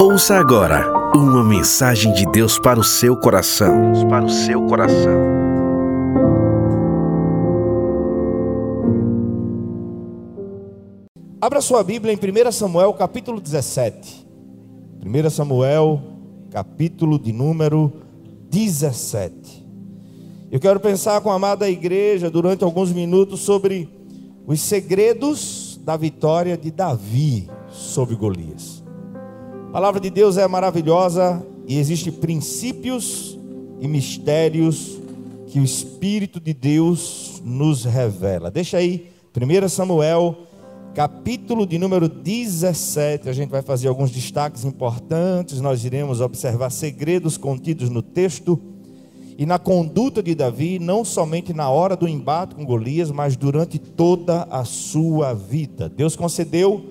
Ouça agora uma mensagem de Deus para o seu coração. Deus para o seu coração. Abra sua Bíblia em 1 Samuel, capítulo 17. 1 Samuel, capítulo de número 17. Eu quero pensar com a amada igreja durante alguns minutos sobre os segredos da vitória de Davi sobre Golias. A palavra de Deus é maravilhosa e existem princípios e mistérios que o Espírito de Deus nos revela. Deixa aí, 1 Samuel, capítulo de número 17. A gente vai fazer alguns destaques importantes, nós iremos observar segredos contidos no texto e na conduta de Davi, não somente na hora do embate com Golias, mas durante toda a sua vida. Deus concedeu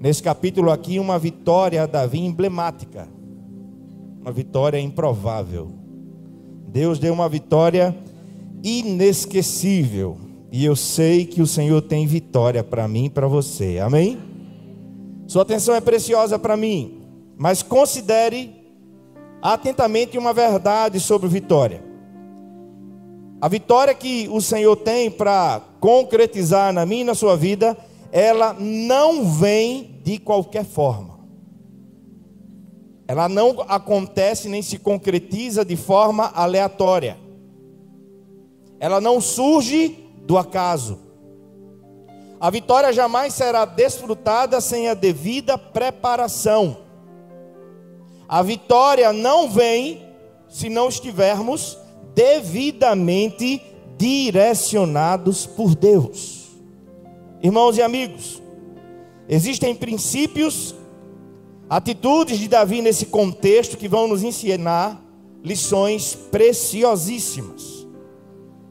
nesse capítulo aqui uma vitória a Davi emblemática, uma vitória improvável. Deus deu uma vitória inesquecível, e eu sei que o Senhor tem vitória para mim e para você. Amém? Sua atenção é preciosa para mim, mas considere atentamente uma verdade sobre vitória. A vitória que o Senhor tem para concretizar na minha e na sua vida, ela não vem de qualquer forma. Ela não acontece nem se concretiza de forma aleatória. Ela não surge do acaso. A vitória jamais será desfrutada sem a devida preparação. A vitória não vem se não estivermos devidamente direcionados por Deus. Irmãos e amigos, existem princípios, atitudes de Davi nesse contexto que vão nos ensinar lições preciosíssimas.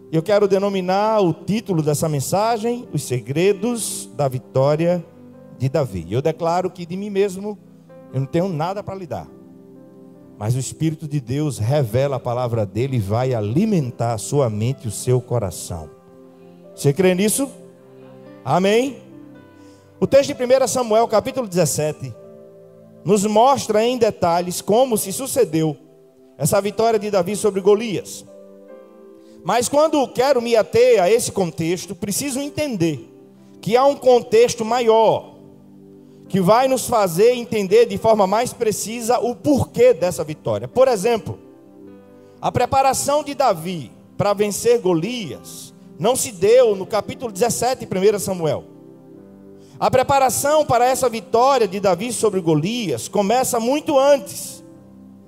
Eu quero denominar o título dessa mensagem: Os Segredos da Vitória de Davi. Eu declaro que de mim mesmo eu não tenho nada para lhe dar. Mas o Espírito de Deus revela a palavra dele e vai alimentar a sua mente e o seu coração. Você crê nisso? Amém? O texto de 1 Samuel, capítulo 17, nos mostra em detalhes como se sucedeu essa vitória de Davi sobre Golias. Mas quando quero me ater a esse contexto, preciso entender que há um contexto maior que vai nos fazer entender de forma mais precisa o porquê dessa vitória. Por exemplo, a preparação de Davi para vencer Golias não se deu no capítulo 17 de 1 Samuel. A preparação para essa vitória de Davi sobre Golias começa muito antes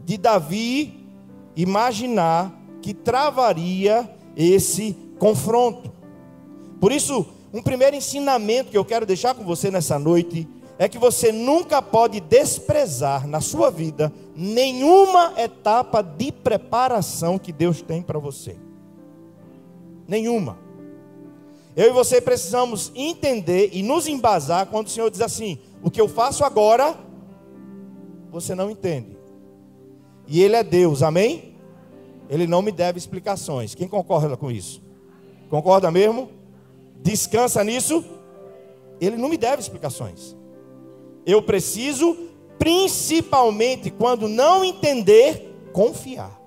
de Davi imaginar que travaria esse confronto. Por isso, um primeiro ensinamento que eu quero deixar com você nessa noite é que você nunca pode desprezar na sua vida nenhuma etapa de preparação que Deus tem para você. Nenhuma. Eu e você precisamos entender e nos embasar quando o Senhor diz assim: o que eu faço agora, você não entende. E Ele é Deus, amém? Ele não me deve explicações. Quem concorda com isso? Concorda mesmo? Descansa nisso? Ele não me deve explicações. Eu preciso, principalmente quando não entender, confiar.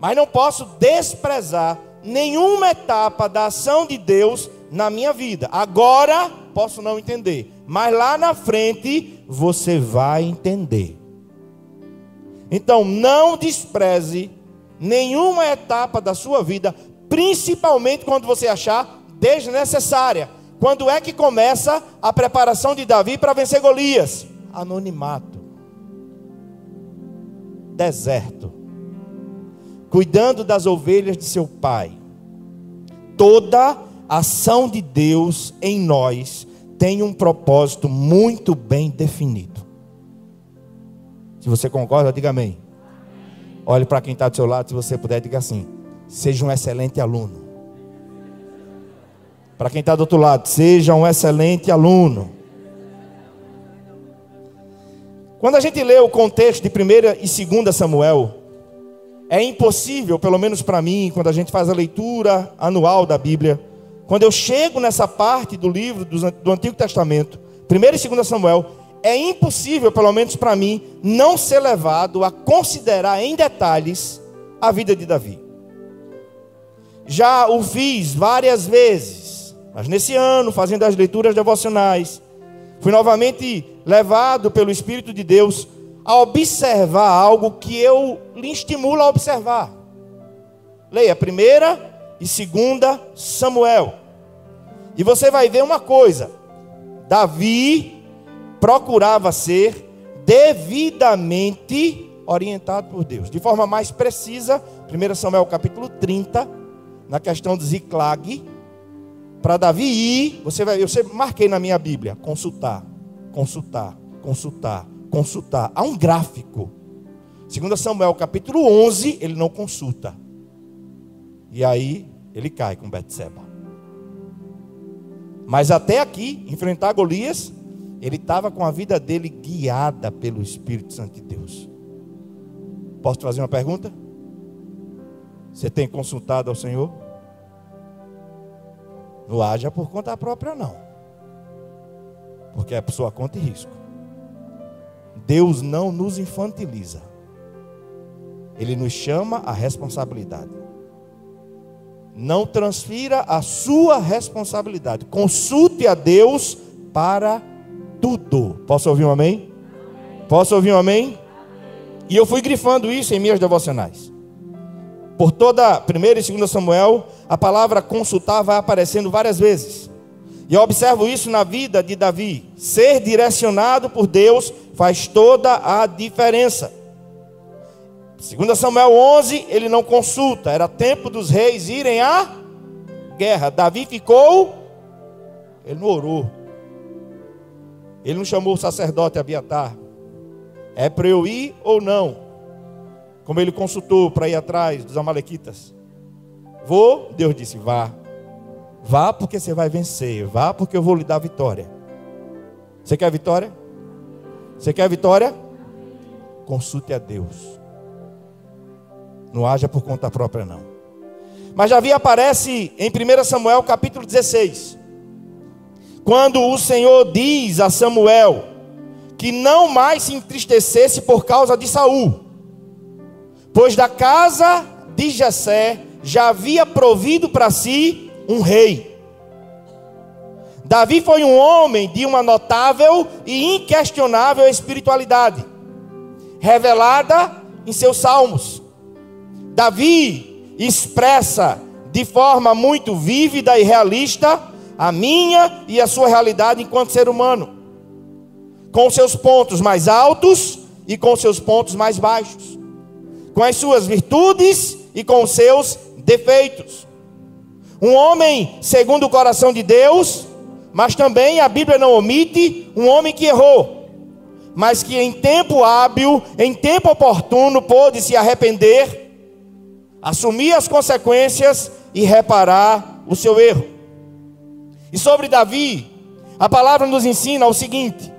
Mas não posso desprezar nenhuma etapa da ação de Deus na minha vida. Agora posso não entender, mas lá na frente você vai entender. Então não despreze nenhuma etapa da sua vida, principalmente quando você achar desnecessária. Quando é que começa a preparação de Davi para vencer Golias? Anonimato. Deserto. Cuidando das ovelhas de seu pai. Toda ação de Deus em nós tem um propósito muito bem definido. Se você concorda, diga amém. Olhe para quem está do seu lado, se você puder, diga assim: seja um excelente aluno. Para quem está do outro lado, seja um excelente aluno. Quando a gente lê o contexto de 1 e 2 Samuel, é impossível, pelo menos para mim, quando a gente faz a leitura anual da Bíblia, quando eu chego nessa parte do livro do Antigo Testamento, 1 e 2 Samuel, é impossível, pelo menos para mim, não ser levado a considerar em detalhes a vida de Davi. Já o fiz várias vezes, mas nesse ano, fazendo as leituras devocionais, fui novamente levado pelo Espírito de Deus a observar algo que eu lhe estimulo a observar. Leia primeira e segunda Samuel. E você vai ver uma coisa: Davi procurava ser devidamente orientado por Deus. De forma mais precisa, 1 Samuel capítulo 30, na questão de Ziclag, para Davi ir, você vai, eu sempre marquei na minha Bíblia, consultar, consultar, consultar, consultar. Há um gráfico. 2 Samuel capítulo 11, ele não consulta. E aí ele cai com Betseba. Mas até aqui, enfrentar Golias, ele estava com a vida dele guiada pelo Espírito Santo de Deus. Posso te fazer uma pergunta? Você tem consultado ao Senhor? Não haja por conta própria, não. Porque é por sua conta e risco. Deus não nos infantiliza. Ele nos chama à responsabilidade. Não transfira a sua responsabilidade. Consulte a Deus para tudo. Posso ouvir um amém? Posso ouvir um amém? E eu fui grifando isso em minhas devocionais. Por toda 1 e 2 Samuel, a palavra consultar vai aparecendo várias vezes. E eu observo isso na vida de Davi. Ser direcionado por Deus faz toda a diferença. Segundo Samuel 11, ele não consulta, era tempo dos reis irem à guerra. Davi ficou, ele não orou. Ele não chamou o sacerdote Abiatar. É para eu ir ou não? Como ele consultou para ir atrás dos amalequitas. Vou, Deus disse: vá. Vá porque você vai vencer. Vá porque eu vou lhe dar vitória. Você quer vitória? Você quer vitória? Consulte a Deus. Não haja por conta própria, não. Mas Davi aparece em 1 Samuel capítulo 16. Quando o Senhor diz a Samuel que não mais se entristecesse por causa de Saul, pois da casa de Jessé já havia provido para si um rei. Davi foi um homem de uma notável e inquestionável espiritualidade, revelada em seus salmos. Davi expressa de forma muito vívida e realista a minha e a sua realidade enquanto ser humano, com seus pontos mais altos e com seus pontos mais baixos, com as suas virtudes e com os seus defeitos. Um homem segundo o coração de Deus, mas também a Bíblia não omite um homem que errou, mas que em tempo hábil, em tempo oportuno, pôde se arrepender assumir as consequências e reparar o seu erro. E sobre Davi, a palavra nos ensina o seguinte: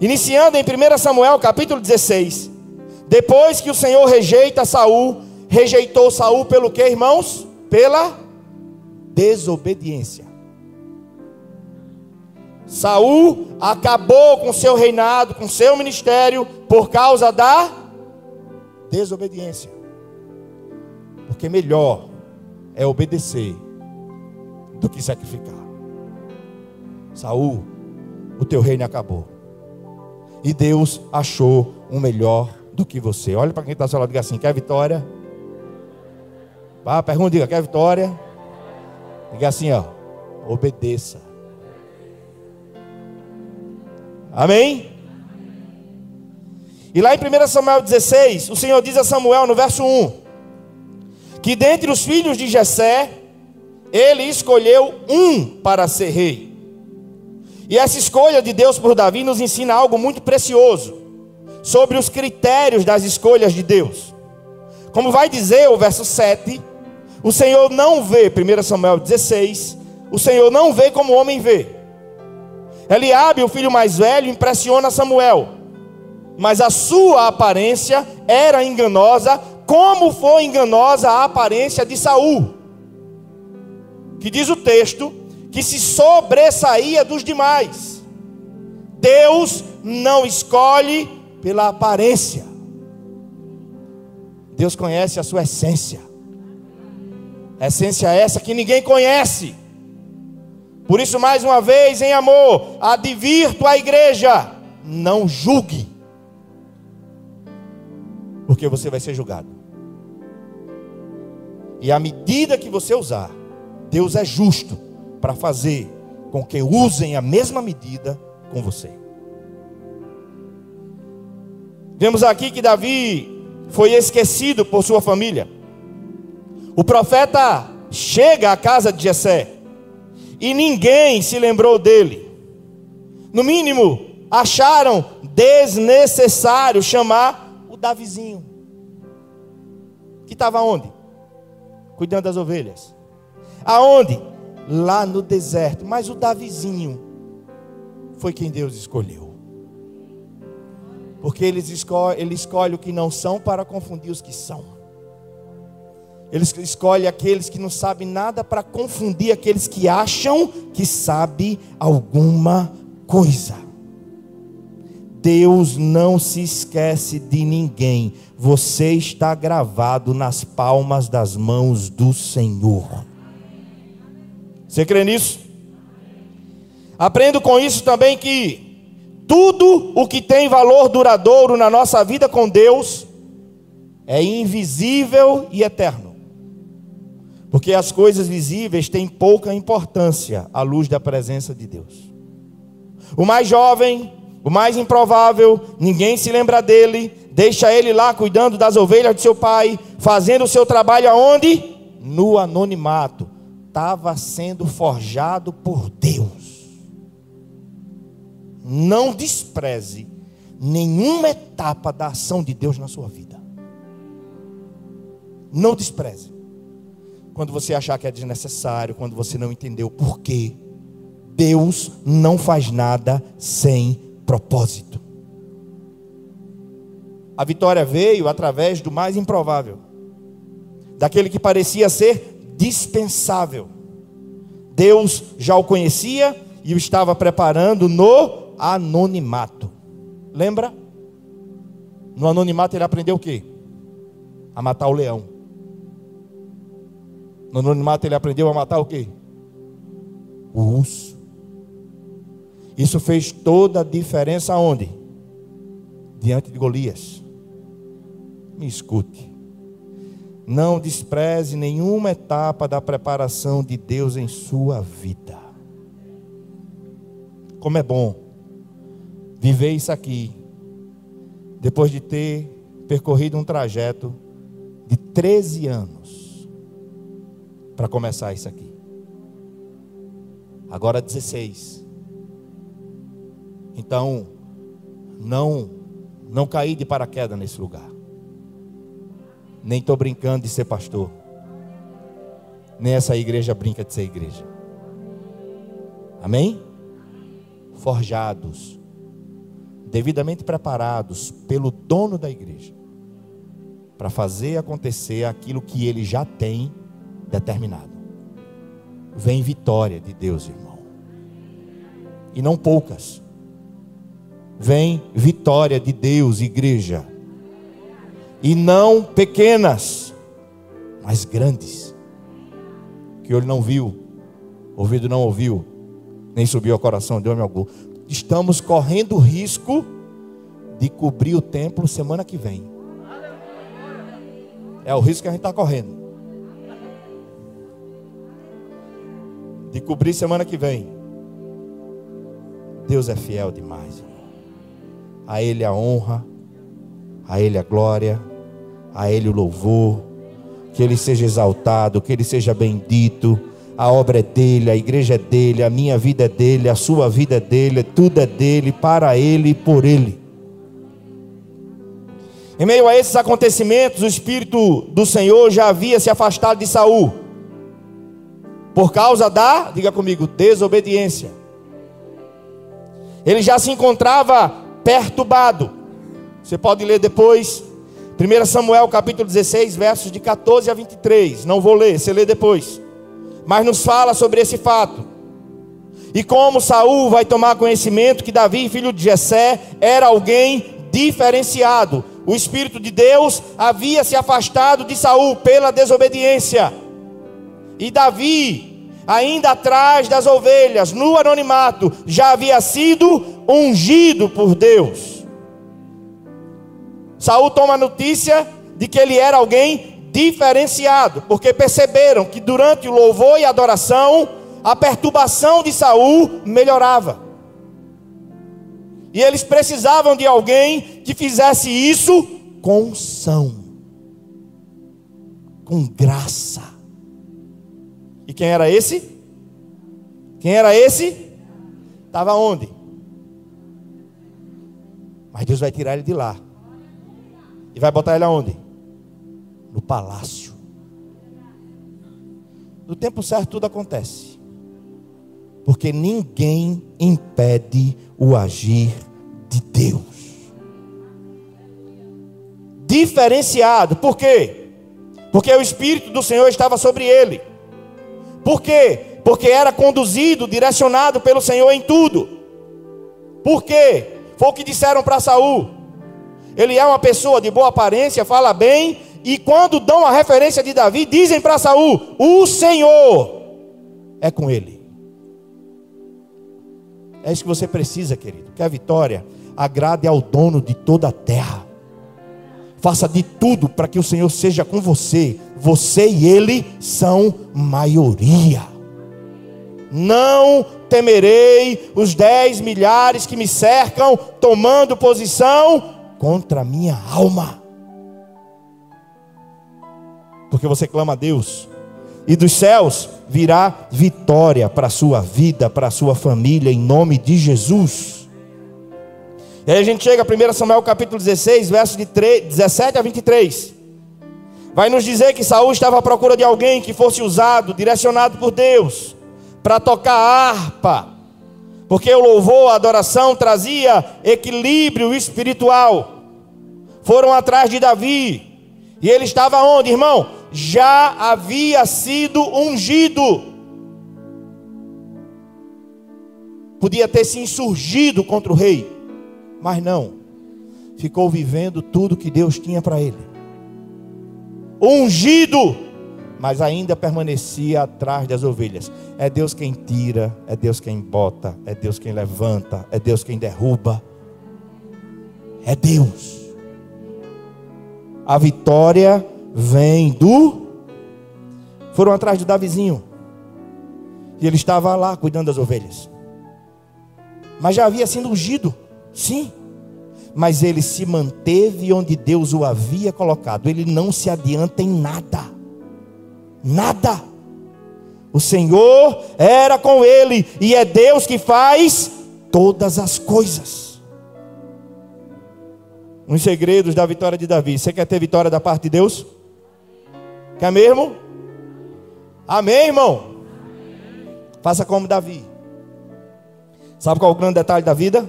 iniciando em 1 Samuel capítulo 16, depois que o Senhor rejeita Saul, rejeitou Saul pelo que, irmãos? Pela desobediência. Saul acabou com seu reinado, com seu ministério por causa da desobediência. Porque melhor é obedecer do que sacrificar. Saul, o teu reino acabou. E Deus achou um melhor do que você. Olha para quem está ao seu lado e diga assim: quer vitória? Vá, pergunta, diga, quer vitória? Diga assim, ó, obedeça. Amém? E lá em 1 Samuel 16, o Senhor diz a Samuel no verso 1: que dentre os filhos de Jessé, ele escolheu um para ser rei. E essa escolha de Deus por Davi nos ensina algo muito precioso sobre os critérios das escolhas de Deus. Como vai dizer o verso 7, o Senhor não vê, 1 Samuel 16, o Senhor não vê como o homem vê. Eliabe, o filho mais velho, impressiona Samuel, mas a sua aparência era enganosa como foi enganosa a aparência de Saul, que diz o texto que se sobressaía dos demais. Deus não escolhe pela aparência. Deus conhece a sua essência. Essência essa que ninguém conhece. Por isso, mais uma vez, em amor, advirto a igreja: não julgue, porque você vai ser julgado. E à medida que você usar, Deus é justo para fazer com que usem a mesma medida com você. Vemos aqui que Davi foi esquecido por sua família. O profeta chega à casa de Jessé e ninguém se lembrou dele. No mínimo, acharam desnecessário chamar o Davizinho. Que estava onde? Cuidando das ovelhas. Aonde? Lá no deserto. Mas o Davizinho foi quem Deus escolheu. Porque ele escolhe, ele escolhe o que não são para confundir os que são. Ele escolhe aqueles que não sabem nada para confundir aqueles que acham que sabe alguma coisa. Deus não se esquece de ninguém. Você está gravado nas palmas das mãos do Senhor. Você crê nisso? Aprendo com isso também que tudo o que tem valor duradouro na nossa vida com Deus é invisível e eterno. Porque as coisas visíveis têm pouca importância à luz da presença de Deus. O mais jovem, o mais improvável, ninguém se lembra dele, deixa ele lá cuidando das ovelhas de seu pai, fazendo o seu trabalho aonde? No anonimato. Estava sendo forjado por Deus. Não despreze nenhuma etapa da ação de Deus na sua vida. Não despreze quando você achar que é desnecessário, quando você não entendeu por quê. Deus não faz nada sem propósito. A vitória veio através do mais improvável, daquele que parecia ser dispensável. Deus já o conhecia e o estava preparando no anonimato. Lembra? No anonimato ele aprendeu o quê? A matar o leão. No anonimato ele aprendeu a matar o quê? O urso. Isso fez toda a diferença onde? Diante de Golias. Me escute. Não despreze nenhuma etapa da preparação de Deus em sua vida. Como é bom viver isso aqui, depois de ter percorrido um trajeto de 13 anos para começar isso aqui. Agora 16. Então, não não caí de paraquedas nesse lugar. Nem estou brincando de ser pastor. Nem essa igreja brinca de ser igreja. Amém? Forjados, devidamente preparados pelo dono da igreja, para fazer acontecer aquilo que ele já tem determinado. Vem vitória de Deus, irmão. E não poucas. Vem vitória de Deus, igreja. E não pequenas, mas grandes. Que olho não viu, ouvido não ouviu, nem subiu ao coração de homem algum. Estamos correndo o risco de cobrir o templo semana que vem. É o risco que a gente está correndo. de cobrir semana que vem. Deus é fiel demais. A Ele a honra, a Ele a glória, a Ele o louvor. Que Ele seja exaltado, que Ele seja bendito. A obra é dele, a igreja é dele, a minha vida é dele, a sua vida é dele, tudo é dele, para ele e por ele. Em meio a esses acontecimentos, o Espírito do Senhor já havia se afastado de Saul. Por causa da, diga comigo, desobediência. Ele já se encontrava perturbado. Você pode ler depois. 1 Samuel capítulo 16, versos de 14 a 23. Não vou ler, você lê depois. Mas nos fala sobre esse fato. E como Saul vai tomar conhecimento que Davi, filho de Jessé, era alguém diferenciado. O espírito de Deus havia se afastado de Saul pela desobediência. E Davi, ainda atrás das ovelhas, no anonimato, já havia sido ungido por Deus. Saul toma notícia de que ele era alguém diferenciado, porque perceberam que durante o louvor e adoração, a perturbação de Saul melhorava. E eles precisavam de alguém que fizesse isso com unção, com graça. E quem era esse? Quem era esse? Estava onde? Mas Deus vai tirar ele de lá. E vai botar ele aonde? No palácio. No tempo certo tudo acontece porque ninguém impede o agir de Deus. Diferenciado, por quê? Porque o Espírito do Senhor estava sobre ele. Por quê? Porque era conduzido, direcionado pelo Senhor em tudo. Por quê? Foi o que disseram para Saul. Ele é uma pessoa de boa aparência, fala bem, e quando dão a referência de Davi, dizem para Saul: "O Senhor é com ele". É isso que você precisa, querido. Que a vitória agrade ao dono de toda a terra. Faça de tudo para que o Senhor seja com você. Você e ele são maioria. Não temerei os dez milhares que me cercam, tomando posição contra a minha alma. Porque você clama a Deus, e dos céus virá vitória para a sua vida, para a sua família, em nome de Jesus. E aí a gente chega a 1 Samuel capítulo 16, versos de 3, 17 a 23. Vai nos dizer que Saul estava à procura de alguém que fosse usado, direcionado por Deus, para tocar harpa, porque o louvor, a adoração trazia equilíbrio espiritual. Foram atrás de Davi, e ele estava onde, irmão? Já havia sido ungido. Podia ter se insurgido contra o rei, mas não. Ficou vivendo tudo que Deus tinha para ele. Ungido, mas ainda permanecia atrás das ovelhas. É Deus quem tira, é Deus quem bota, é Deus quem levanta, é Deus quem derruba. É Deus. A vitória vem do. Foram atrás de Davizinho. E ele estava lá cuidando das ovelhas. Mas já havia sido ungido. Sim. Mas ele se manteve onde Deus o havia colocado. Ele não se adianta em nada. Nada. O Senhor era com ele. E é Deus que faz todas as coisas uns segredos da vitória de Davi. Você quer ter vitória da parte de Deus? Quer mesmo? Amém, irmão? Faça como Davi. Sabe qual é o grande detalhe da vida?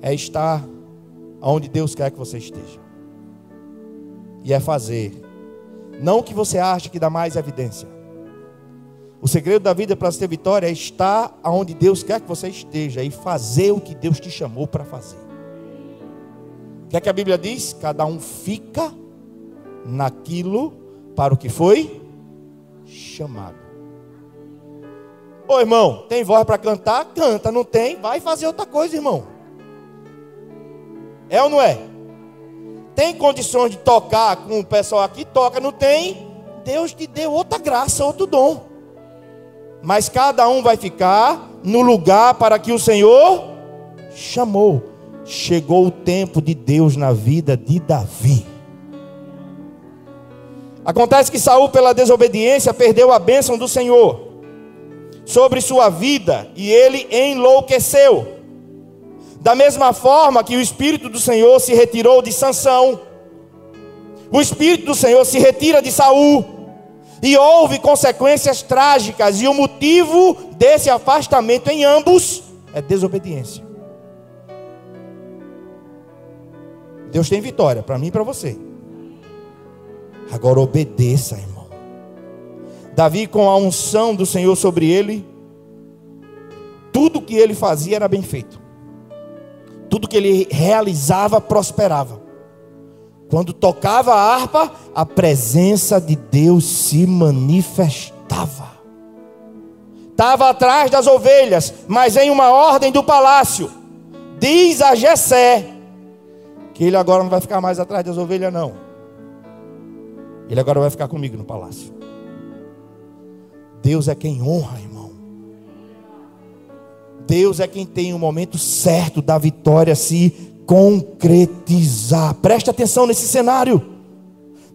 É estar onde Deus quer que você esteja. E é fazer. Não o que você acha que dá mais evidência. O segredo da vida para ter vitória é estar onde Deus quer que você esteja e fazer o que Deus te chamou para fazer que é que a Bíblia diz? Cada um fica naquilo para o que foi chamado. Ô irmão, tem voz para cantar? Canta, não tem? Vai fazer outra coisa, irmão. É ou não é? Tem condições de tocar com o pessoal aqui? Toca, não tem? Deus te deu outra graça, outro dom. Mas cada um vai ficar no lugar para que o Senhor chamou chegou o tempo de Deus na vida de Davi. Acontece que Saul, pela desobediência, perdeu a bênção do Senhor sobre sua vida e ele enlouqueceu. Da mesma forma que o espírito do Senhor se retirou de Sansão, o espírito do Senhor se retira de Saul, e houve consequências trágicas, e o motivo desse afastamento em ambos é desobediência. Deus tem vitória para mim e para você. Agora obedeça, irmão. Davi, com a unção do Senhor sobre ele, tudo que ele fazia era bem feito. Tudo que ele realizava prosperava. Quando tocava a harpa, a presença de Deus se manifestava. Estava atrás das ovelhas, mas em uma ordem do palácio. Diz a Jessé que ele agora não vai ficar mais atrás das ovelhas, não. Ele agora vai ficar comigo no palácio. Deus é quem honra, irmão. Deus é quem tem o momento certo da vitória se concretizar. Preste atenção nesse cenário.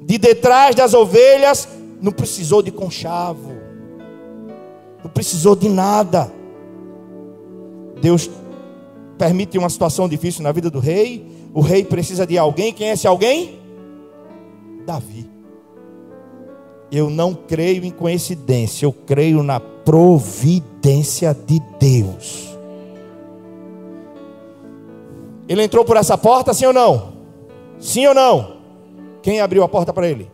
De detrás das ovelhas, não precisou de conchavo, não precisou de nada. Deus permite uma situação difícil na vida do rei. O rei precisa de alguém. Quem é esse alguém? Davi. Eu não creio em coincidência, eu creio na providência de Deus. Ele entrou por essa porta, sim ou não? Sim ou não? Quem abriu a porta para ele?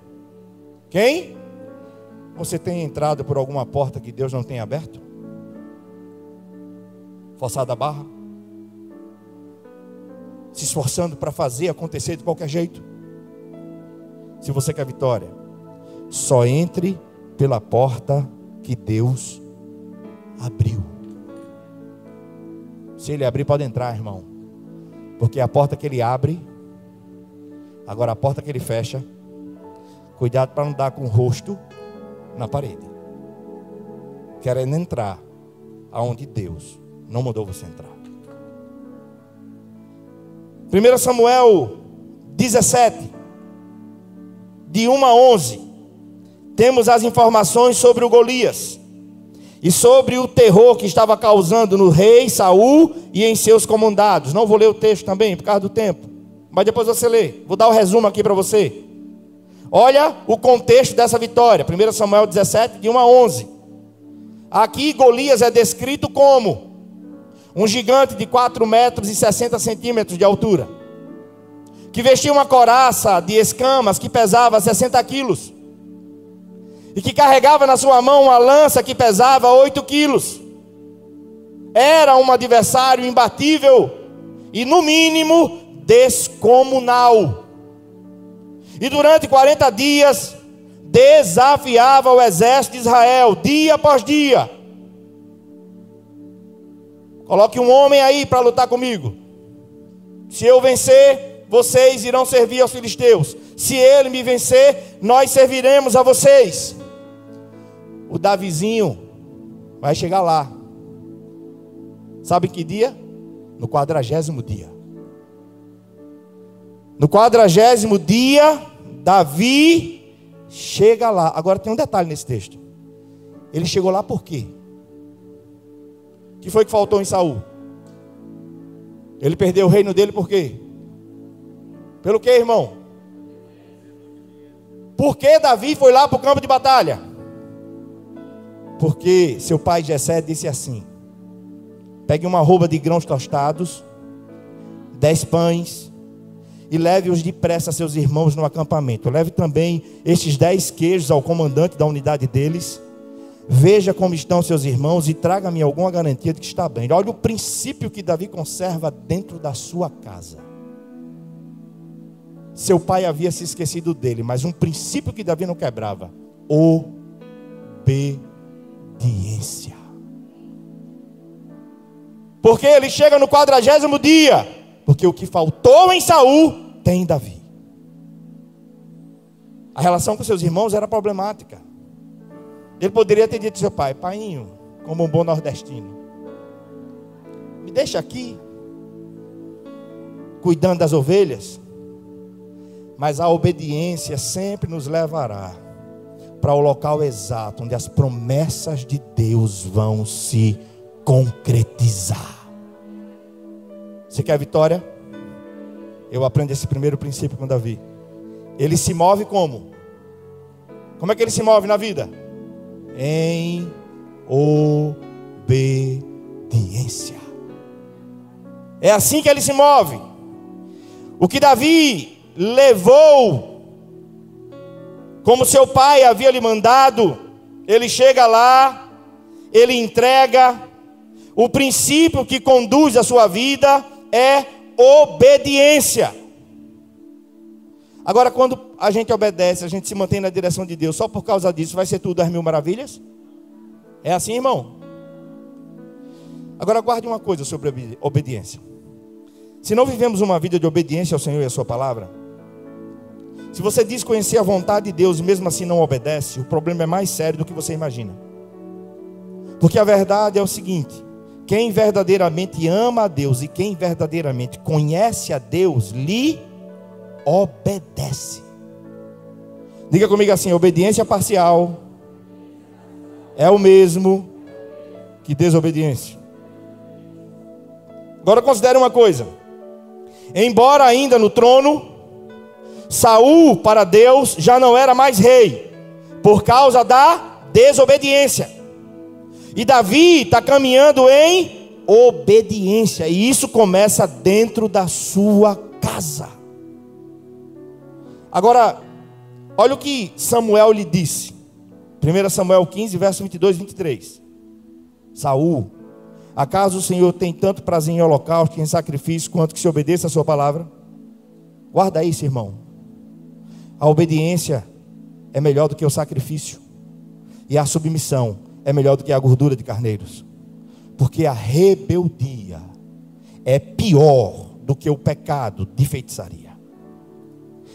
Quem? Você tem entrado por alguma porta que Deus não tem aberto? Forçada a barra? Se esforçando para fazer acontecer de qualquer jeito? Se você quer vitória, só entre pela porta que Deus abriu. Se ele abrir, pode entrar, irmão. Porque a porta que ele abre, agora a porta que ele fecha, cuidado para não dar com o rosto na parede. Querendo entrar aonde Deus não mandou você entrar. 1 Samuel 17, de 1 a 11, temos as informações sobre o Golias e sobre o terror que estava causando no rei Saul e em seus comandados. Não vou ler o texto também por causa do tempo, mas depois você lê. Vou dar o um resumo aqui para você. Olha o contexto dessa vitória. 1 Samuel 17, de 1 a 11. Aqui Golias é descrito como um gigante de 4 metros e 60 centímetros de altura, que vestia uma coraça de escamas que pesava 60 quilos e que carregava na sua mão uma lança que pesava 8 quilos. Era um adversário imbatível e, no mínimo, descomunal. E durante 40 dias, desafiava o exército de Israel, dia após dia. Coloque um homem aí para lutar comigo. Se eu vencer, vocês irão servir aos filisteus. Se ele me vencer, nós serviremos a vocês o Davizinho vai chegar lá. Sabe que dia? No quadragésimo dia. No quadragésimo dia, Davi chega lá. Agora tem um detalhe nesse texto. Ele chegou lá por quê? O que foi que faltou em Saul? Ele perdeu o reino dele por quê? Pelo que, irmão? Por que Davi foi lá para o campo de batalha? Porque seu pai Jessé disse assim: Pegue uma roupa de grãos tostados, dez pães, e leve-os depressa a seus irmãos no acampamento. Leve também estes dez queijos ao comandante da unidade deles. Veja como estão seus irmãos e traga-me alguma garantia de que está bem. Olha o princípio que Davi conserva dentro da sua casa. Seu pai havia se esquecido dele, mas um princípio que Davi não quebrava: obediência obediência. Porque ele chega no quadragésimo dia, porque o que faltou em Saul tem em Davi. A relação com seus irmãos era problemática. Ele poderia ter dito ao seu pai, paiinho, como um bom nordestino, me deixa aqui, cuidando das ovelhas, mas a obediência sempre nos levará para o local exato onde as promessas de Deus vão se concretizar. Você quer vitória? Eu aprendo esse primeiro princípio com Davi. Ele se move como? Como é que ele se move na vida? Em obediência. É assim que ele se move. O que Davi levou como seu pai havia lhe mandado, ele chega lá, ele entrega, o princípio que conduz a sua vida é obediência. Agora, quando a gente obedece, a gente se mantém na direção de Deus, só por causa disso vai ser tudo as mil maravilhas? É assim, irmão? Agora, guarde uma coisa sobre obediência. Se não vivemos uma vida de obediência ao Senhor e à Sua palavra, se você diz conhecer a vontade de Deus e mesmo assim não obedece, o problema é mais sério do que você imagina. Porque a verdade é o seguinte: quem verdadeiramente ama a Deus e quem verdadeiramente conhece a Deus, lhe obedece. Diga comigo assim: obediência parcial é o mesmo que desobediência. Agora considere uma coisa: embora ainda no trono, Saul para Deus já não era mais rei, por causa da desobediência. E Davi está caminhando em obediência, e isso começa dentro da sua casa. Agora, olha o que Samuel lhe disse. 1 Samuel 15, verso 22 e 23. Saul, acaso o Senhor tem tanto prazer em holocausto em sacrifício quanto que se obedeça a sua palavra? Guarda isso, irmão. A obediência é melhor do que o sacrifício. E a submissão é melhor do que a gordura de carneiros. Porque a rebeldia é pior do que o pecado de feitiçaria.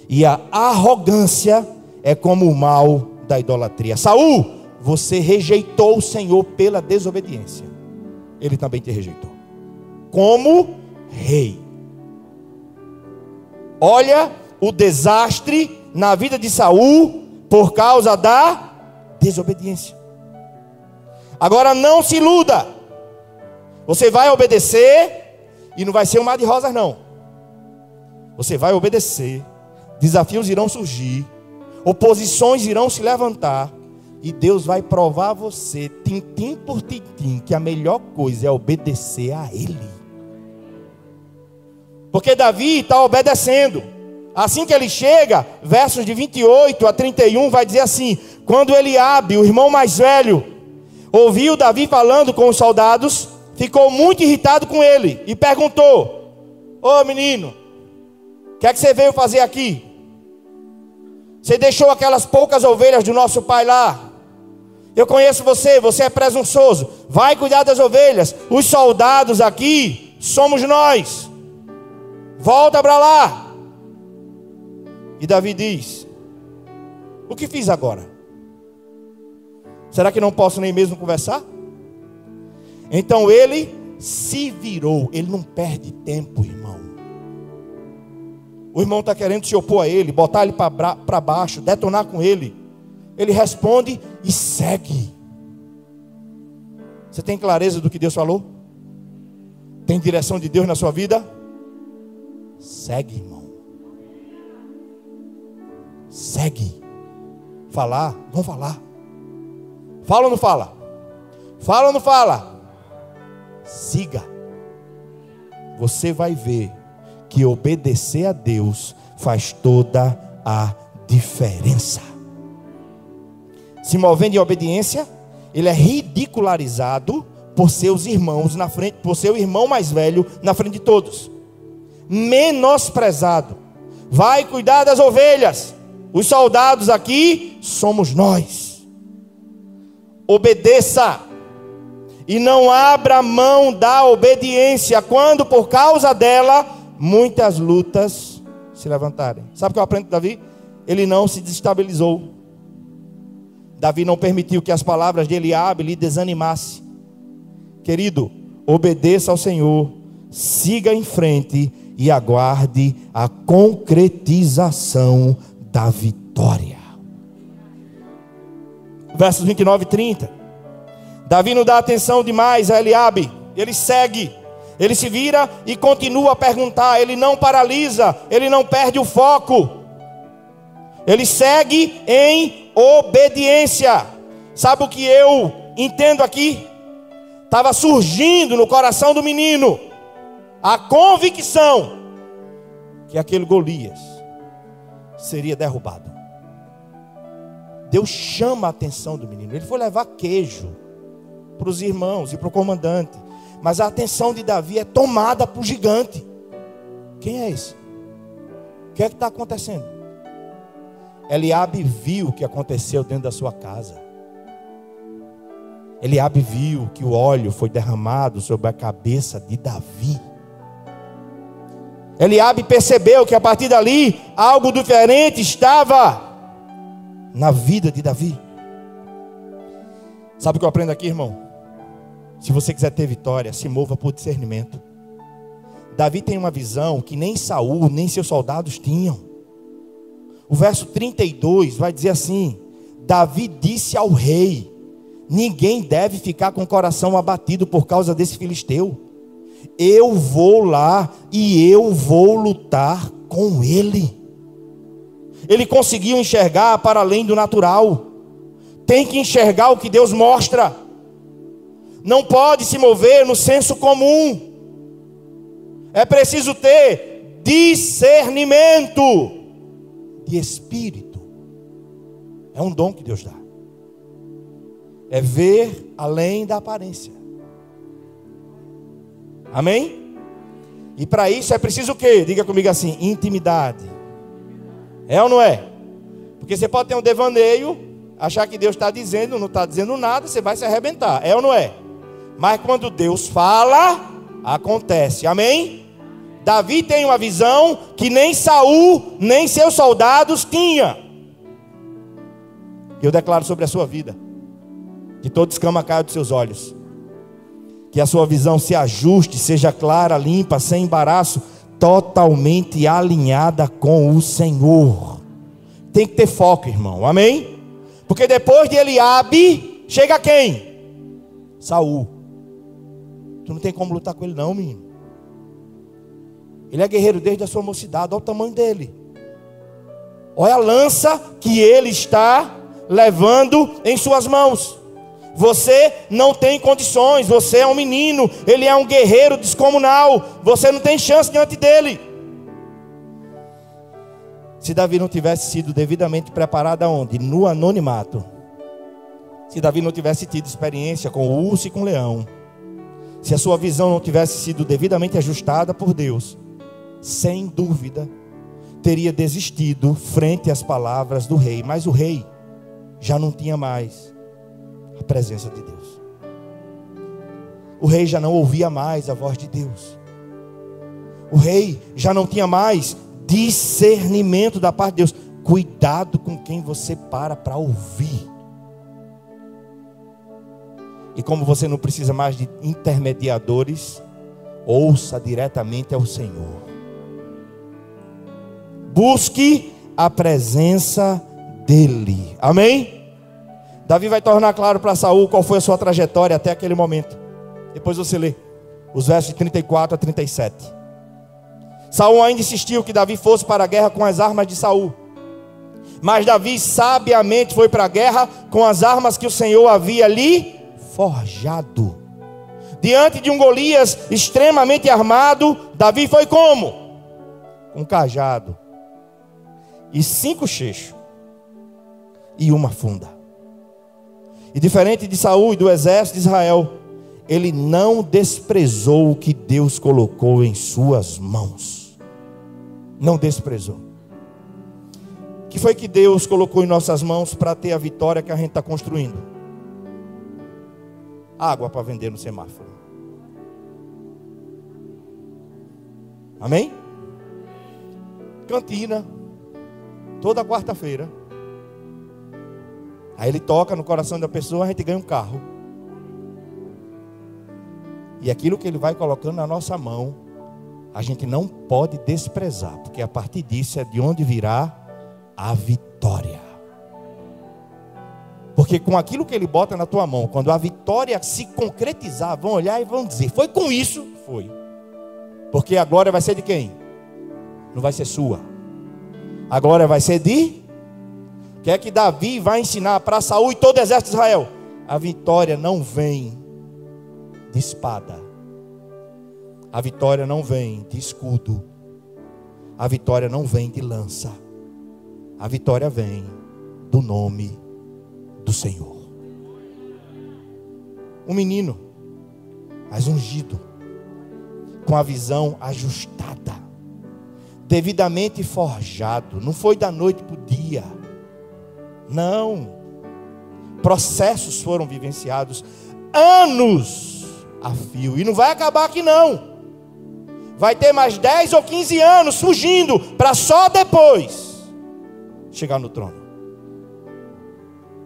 E a arrogância é como o mal da idolatria. Saul, você rejeitou o Senhor pela desobediência. Ele também te rejeitou. Como rei. Olha o desastre na vida de Saul por causa da desobediência. Agora não se iluda. Você vai obedecer e não vai ser um mar de rosas não. Você vai obedecer desafios irão surgir, oposições irão se levantar, e Deus vai provar você, tintim por tintim, que a melhor coisa é obedecer a Ele. Porque Davi está obedecendo. Assim que ele chega, versos de 28 a 31, vai dizer assim: Quando Eliabe, o irmão mais velho, ouviu Davi falando com os soldados, ficou muito irritado com ele e perguntou: Ô oh, menino, o que é que você veio fazer aqui? Você deixou aquelas poucas ovelhas do nosso pai lá. Eu conheço você, você é presunçoso. Vai cuidar das ovelhas. Os soldados aqui somos nós. Volta para lá. E Davi diz: O que fiz agora? Será que não posso nem mesmo conversar? Então ele se virou. Ele não perde tempo, irmão. O irmão está querendo se opor a ele, botar ele para baixo, detonar com ele. Ele responde e segue. Você tem clareza do que Deus falou? Tem direção de Deus na sua vida? Segue, irmão. Segue. Falar, vamos falar. Fala ou não fala? Fala ou não fala? Siga. Você vai ver que obedecer a Deus faz toda a diferença. Se movendo em obediência, ele é ridicularizado por seus irmãos na frente, por seu irmão mais velho na frente de todos. Menosprezado. Vai cuidar das ovelhas. Os soldados aqui somos nós. Obedeça e não abra mão da obediência quando por causa dela muitas lutas se levantarem. Sabe o que eu aprendo de Davi? Ele não se desestabilizou. Davi não permitiu que as palavras de Eliabe lhe desanimasse. Querido, obedeça ao Senhor, siga em frente e aguarde a concretização da vitória. Versos 29 e 30. Davi não dá atenção demais a Eliabe, ele segue. Ele se vira e continua a perguntar, ele não paralisa, ele não perde o foco. Ele segue em obediência. Sabe o que eu entendo aqui? Estava surgindo no coração do menino a convicção que aquele Golias seria derrubado. Deus chama a atenção do menino. Ele foi levar queijo para os irmãos e para o comandante. Mas a atenção de Davi é tomada por gigante. Quem é esse? O que é que está acontecendo? Eliabe viu o que aconteceu dentro da sua casa. Eliabe viu que o óleo foi derramado sobre a cabeça de Davi. Eliabe percebeu que a partir dali algo diferente estava na vida de Davi. Sabe o que eu aprendo aqui, irmão? Se você quiser ter vitória, se mova por discernimento. Davi tem uma visão que nem Saul, nem seus soldados tinham. O verso 32 vai dizer assim: Davi disse ao rei: Ninguém deve ficar com o coração abatido por causa desse filisteu. Eu vou lá e eu vou lutar com ele. Ele conseguiu enxergar para além do natural. Tem que enxergar o que Deus mostra. Não pode se mover no senso comum. É preciso ter discernimento de espírito. É um dom que Deus dá é ver além da aparência. Amém? E para isso é preciso o quê? Diga comigo assim: intimidade. É ou não é? Porque você pode ter um devaneio, achar que Deus está dizendo, não está dizendo nada, você vai se arrebentar. É ou não é? Mas quando Deus fala, acontece. Amém? Davi tem uma visão que nem Saul, nem seus soldados tinha. Eu declaro sobre a sua vida que toda escama caia dos seus olhos. Que a sua visão se ajuste, seja clara, limpa, sem embaraço, totalmente alinhada com o Senhor. Tem que ter foco, irmão. Amém? Porque depois de Eliabe, chega quem? Saul. Tu não tem como lutar com ele não, menino. Ele é guerreiro desde a sua mocidade, olha o tamanho dele. Olha a lança que ele está levando em suas mãos. Você não tem condições, você é um menino, ele é um guerreiro descomunal, você não tem chance diante dele. Se Davi não tivesse sido devidamente preparado aonde? No anonimato. Se Davi não tivesse tido experiência com o urso e com o leão. Se a sua visão não tivesse sido devidamente ajustada por Deus, sem dúvida, teria desistido frente às palavras do rei. Mas o rei já não tinha mais presença de Deus. O rei já não ouvia mais a voz de Deus. O rei já não tinha mais discernimento da parte de Deus. Cuidado com quem você para para ouvir. E como você não precisa mais de intermediadores, ouça diretamente ao Senhor. Busque a presença dEle. Amém? Davi vai tornar claro para Saul qual foi a sua trajetória até aquele momento. Depois você lê os versos de 34 a 37. Saul ainda insistiu que Davi fosse para a guerra com as armas de Saul. Mas Davi sabiamente foi para a guerra com as armas que o Senhor havia lhe forjado. Diante de um Golias extremamente armado, Davi foi como? Um cajado e cinco cheixos e uma funda. E diferente de Saul e do exército de Israel, ele não desprezou o que Deus colocou em suas mãos. Não desprezou. O que foi que Deus colocou em nossas mãos para ter a vitória que a gente está construindo? Água para vender no semáforo. Amém? Cantina, toda quarta-feira. Aí ele toca no coração da pessoa, a gente ganha um carro. E aquilo que ele vai colocando na nossa mão, a gente não pode desprezar, porque a partir disso é de onde virá a vitória. Porque com aquilo que ele bota na tua mão, quando a vitória se concretizar, vão olhar e vão dizer: Foi com isso? Foi. Porque a glória vai ser de quem? Não vai ser sua. A glória vai ser de que é que Davi vai ensinar para Saul e todo o exército de Israel? A vitória não vem de espada. A vitória não vem de escudo. A vitória não vem de lança. A vitória vem do nome do Senhor. Um menino mas ungido, com a visão ajustada, devidamente forjado. Não foi da noite para o dia, não. Processos foram vivenciados, anos a fio, e não vai acabar aqui não. Vai ter mais 10 ou 15 anos fugindo, para só depois chegar no trono.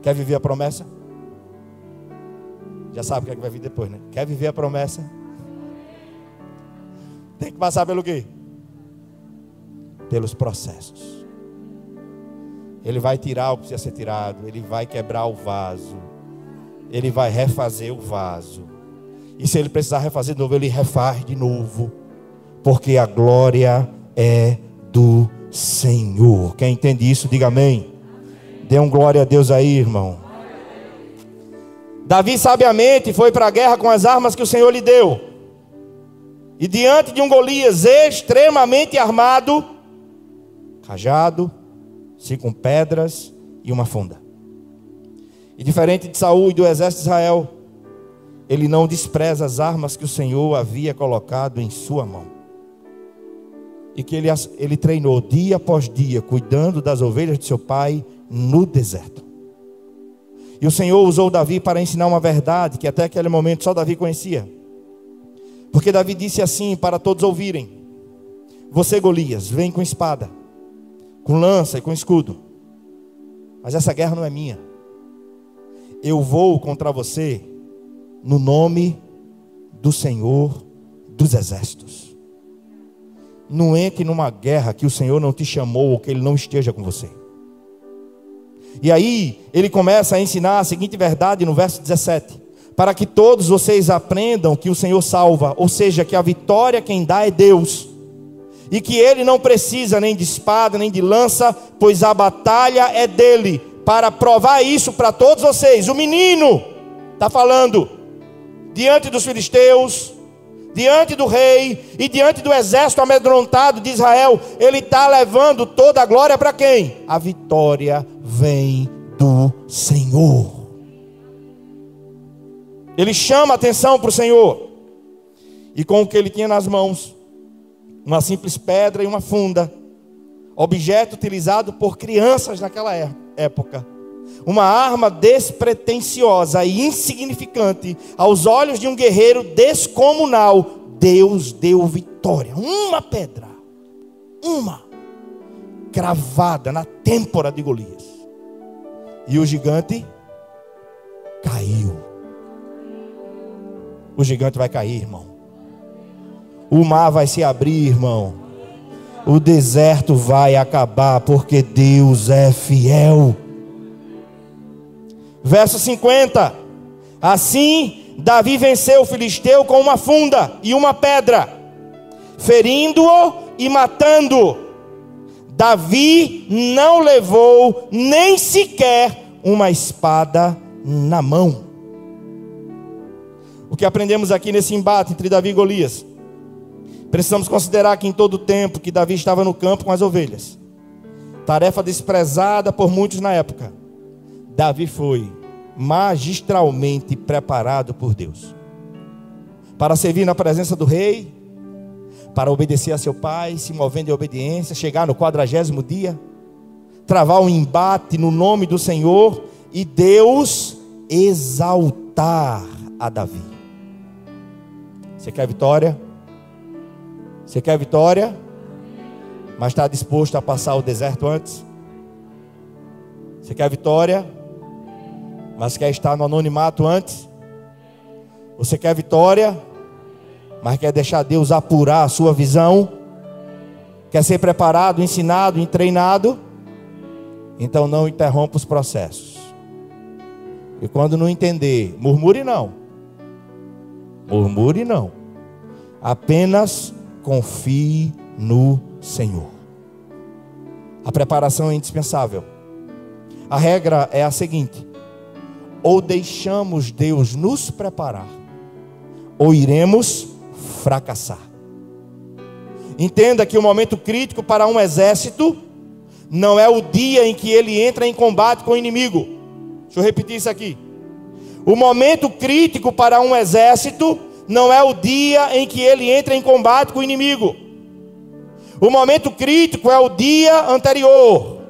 Quer viver a promessa? Já sabe o que, é que vai vir depois, né? Quer viver a promessa? Tem que passar pelo quê? Pelos processos. Ele vai tirar o que precisa ser tirado, ele vai quebrar o vaso, ele vai refazer o vaso. E se ele precisar refazer de novo, ele refaz de novo, porque a glória é do Senhor. Quem entende isso, diga amém. Dê um glória a Deus aí, irmão. Davi sabiamente foi para a guerra com as armas que o Senhor lhe deu. E diante de um Golias extremamente armado, cajado, cinco pedras e uma funda. E diferente de Saul e do exército de Israel, ele não despreza as armas que o Senhor havia colocado em sua mão. E que ele, ele treinou dia após dia, cuidando das ovelhas de seu pai no deserto. E o Senhor usou Davi para ensinar uma verdade que até aquele momento só Davi conhecia. Porque Davi disse assim para todos ouvirem: Você, Golias, vem com espada, com lança e com escudo. Mas essa guerra não é minha. Eu vou contra você no nome do Senhor dos exércitos. Não entre numa guerra que o Senhor não te chamou ou que ele não esteja com você. E aí ele começa a ensinar a seguinte verdade no verso 17: para que todos vocês aprendam que o Senhor salva, ou seja, que a vitória quem dá é Deus, e que ele não precisa nem de espada, nem de lança, pois a batalha é dele. Para provar isso para todos vocês, o menino está falando diante dos filisteus, diante do rei e diante do exército amedrontado de Israel, ele está levando toda a glória para quem? A vitória vem do Senhor. Ele chama atenção para o Senhor, e com o que ele tinha nas mãos, uma simples pedra e uma funda, objeto utilizado por crianças naquela é, época, uma arma despretensiosa e insignificante aos olhos de um guerreiro descomunal, Deus deu vitória. Uma pedra, uma, cravada na têmpora de Golias. E o gigante caiu. O gigante vai cair, irmão. O mar vai se abrir, irmão. O deserto vai acabar, porque Deus é fiel. Verso 50. Assim, Davi venceu o filisteu com uma funda e uma pedra, ferindo-o e matando. Davi não levou nem sequer uma espada na mão. O que aprendemos aqui nesse embate entre Davi e Golias? Precisamos considerar que em todo o tempo que Davi estava no campo com as ovelhas, tarefa desprezada por muitos na época, Davi foi magistralmente preparado por Deus para servir na presença do rei, para obedecer a seu pai, se movendo em obediência, chegar no quadragésimo dia, travar um embate no nome do Senhor e Deus exaltar a Davi. Você quer vitória? Você quer vitória? Mas está disposto a passar o deserto antes? Você quer vitória? mas quer estar no anonimato antes? Você quer vitória, mas quer deixar Deus apurar a sua visão? Quer ser preparado, ensinado treinado? Então não interrompa os processos. E quando não entender, murmure não. Murmure não. Apenas confie no Senhor. A preparação é indispensável. A regra é a seguinte: ou deixamos Deus nos preparar, ou iremos fracassar. Entenda que o momento crítico para um exército não é o dia em que ele entra em combate com o inimigo. Deixa eu repetir isso aqui. O momento crítico para um exército não é o dia em que ele entra em combate com o inimigo. O momento crítico é o dia anterior,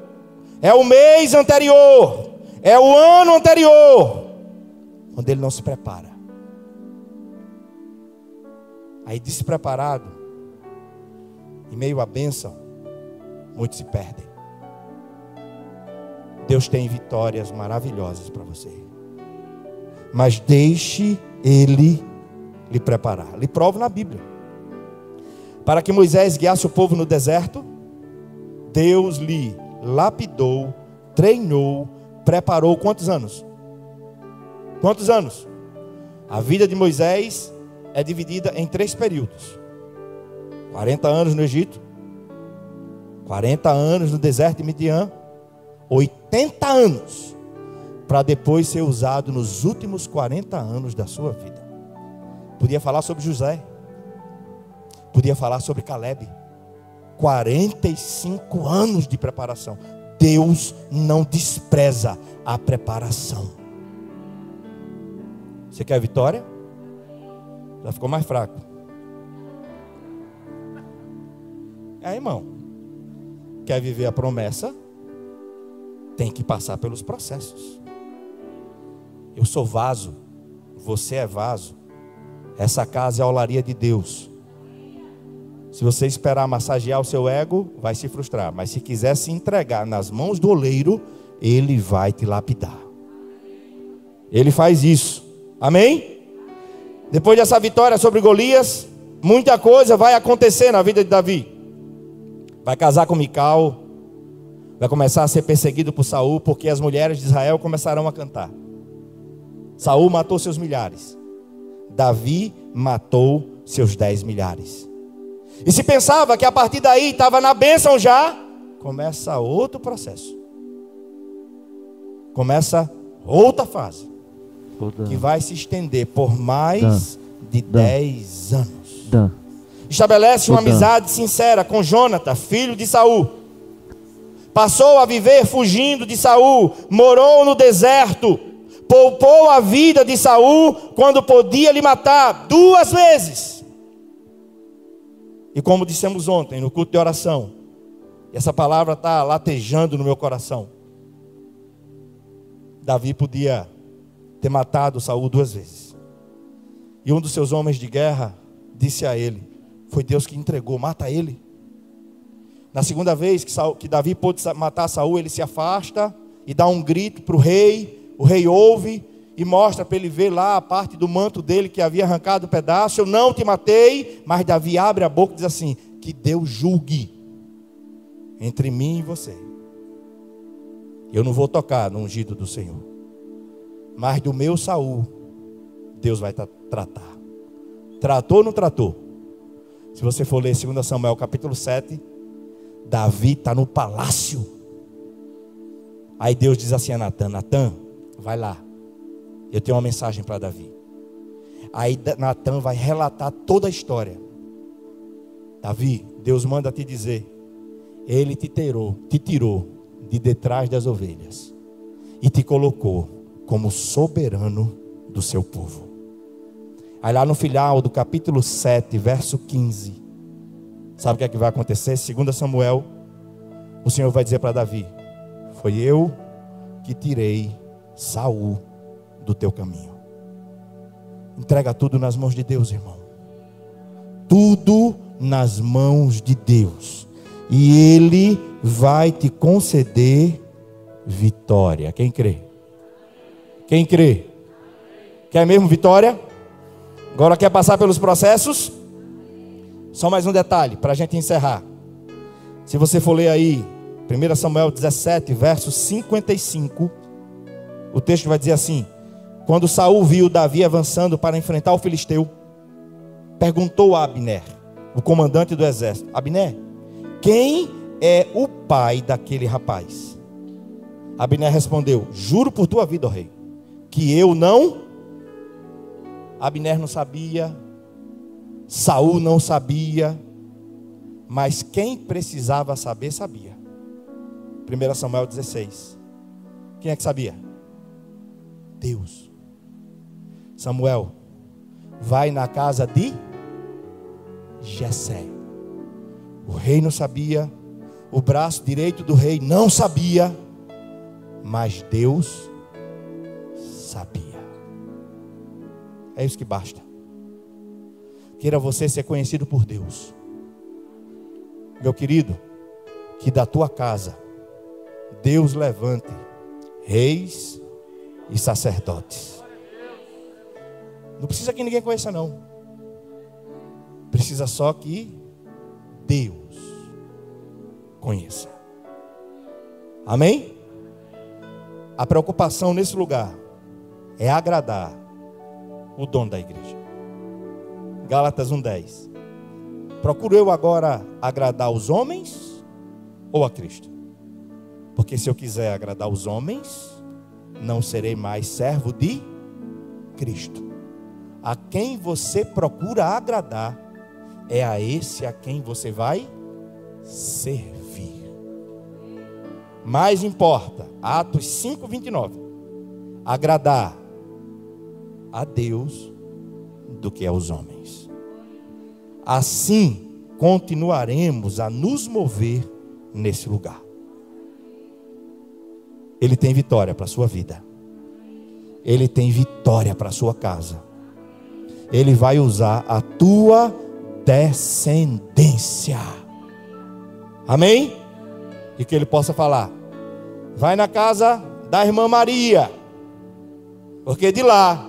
é o mês anterior, é o ano anterior, quando ele não se prepara. Aí despreparado, em meio à bênção, muitos se perdem. Deus tem vitórias maravilhosas para você. Mas deixe Ele lhe preparar. Lhe provo na Bíblia. Para que Moisés guiasse o povo no deserto, Deus lhe lapidou, treinou, preparou quantos anos? Quantos anos? A vida de Moisés é dividida em três períodos: 40 anos no Egito, 40 anos no deserto de Midian, 80 anos, para depois ser usado nos últimos 40 anos da sua vida. Podia falar sobre José, podia falar sobre Caleb. 45 anos de preparação. Deus não despreza a preparação. Você quer vitória? Já ficou mais fraco. É, irmão. Quer viver a promessa? tem que passar pelos processos. Eu sou vaso, você é vaso. Essa casa é a olaria de Deus. Se você esperar massagear o seu ego, vai se frustrar. Mas se quiser se entregar nas mãos do oleiro, ele vai te lapidar. Ele faz isso. Amém? Depois dessa vitória sobre Golias, muita coisa vai acontecer na vida de Davi. Vai casar com Mical, vai começar a ser perseguido por Saul, porque as mulheres de Israel começarão a cantar. Saul matou seus milhares. Davi matou seus dez milhares. E se pensava que a partir daí estava na bênção já, começa outro processo. Começa outra fase. Que vai se estender por mais de dez anos. Estabelece uma amizade sincera com Jonathan, filho de Saul Passou a viver fugindo de Saul, morou no deserto, poupou a vida de Saul quando podia lhe matar duas vezes. E como dissemos ontem no culto de oração, essa palavra está latejando no meu coração. Davi podia ter matado Saul duas vezes. E um dos seus homens de guerra disse a ele: Foi Deus que entregou, mata ele. Na segunda vez que, Saul, que Davi pôde matar Saul, ele se afasta e dá um grito para o rei. O rei ouve e mostra para ele ver lá a parte do manto dele que havia arrancado um pedaço. Eu não te matei, mas Davi abre a boca e diz assim: Que Deus julgue entre mim e você. Eu não vou tocar no ungido do Senhor, mas do meu Saul, Deus vai tratar. Tratou ou não tratou? Se você for ler 2 Samuel capítulo 7, Davi está no palácio. Aí Deus diz assim a Natan: Natan, vai lá. Eu tenho uma mensagem para Davi. Aí Natan vai relatar toda a história. Davi, Deus manda te dizer: Ele te tirou, te tirou de detrás das ovelhas e te colocou como soberano do seu povo. Aí lá no final do capítulo 7, verso 15, Sabe o que é que vai acontecer? Segundo Samuel, o Senhor vai dizer para Davi: Foi eu que tirei Saul do teu caminho. Entrega tudo nas mãos de Deus, irmão. Tudo nas mãos de Deus. E Ele vai te conceder vitória. Quem crê? Quem crê? Quer mesmo vitória? Agora quer passar pelos processos? Só mais um detalhe para a gente encerrar. Se você for ler aí, 1 Samuel 17, verso 55, o texto vai dizer assim: Quando Saul viu Davi avançando para enfrentar o filisteu, perguntou a Abner, o comandante do exército: Abner, quem é o pai daquele rapaz? Abner respondeu: Juro por tua vida, ó rei, que eu não. Abner não sabia Saul não sabia, mas quem precisava saber, sabia. 1 Samuel 16. Quem é que sabia? Deus. Samuel, vai na casa de Jessé. O rei não sabia, o braço direito do rei não sabia, mas Deus sabia. É isso que basta. Queira você ser conhecido por Deus. Meu querido, que da tua casa Deus levante reis e sacerdotes. Não precisa que ninguém conheça, não. Precisa só que Deus conheça. Amém? A preocupação nesse lugar é agradar o dono da igreja. Gálatas 1:10. Procuro eu agora agradar os homens ou a Cristo? Porque se eu quiser agradar os homens, não serei mais servo de Cristo. A quem você procura agradar, é a esse a quem você vai servir. Mais importa, Atos 5:29, agradar a Deus do que aos homens. Assim continuaremos a nos mover nesse lugar. Ele tem vitória para a sua vida. Ele tem vitória para a sua casa. Ele vai usar a tua descendência. Amém? E que ele possa falar: vai na casa da irmã Maria, porque de lá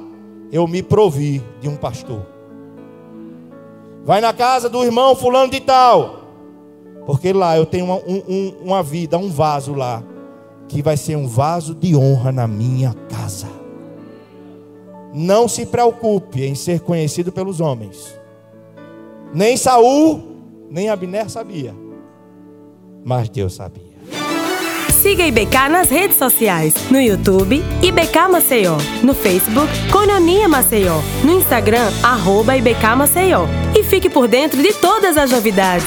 eu me provi de um pastor. Vai na casa do irmão fulano de tal, porque lá eu tenho uma, um, uma vida, um vaso lá, que vai ser um vaso de honra na minha casa. Não se preocupe em ser conhecido pelos homens. Nem Saul, nem Abner sabia. Mas Deus sabia. Siga IBK nas redes sociais. No YouTube, IBK Maceió. No Facebook, Cononia Maceió. No Instagram, arroba IBK Maceió. E fique por dentro de todas as novidades.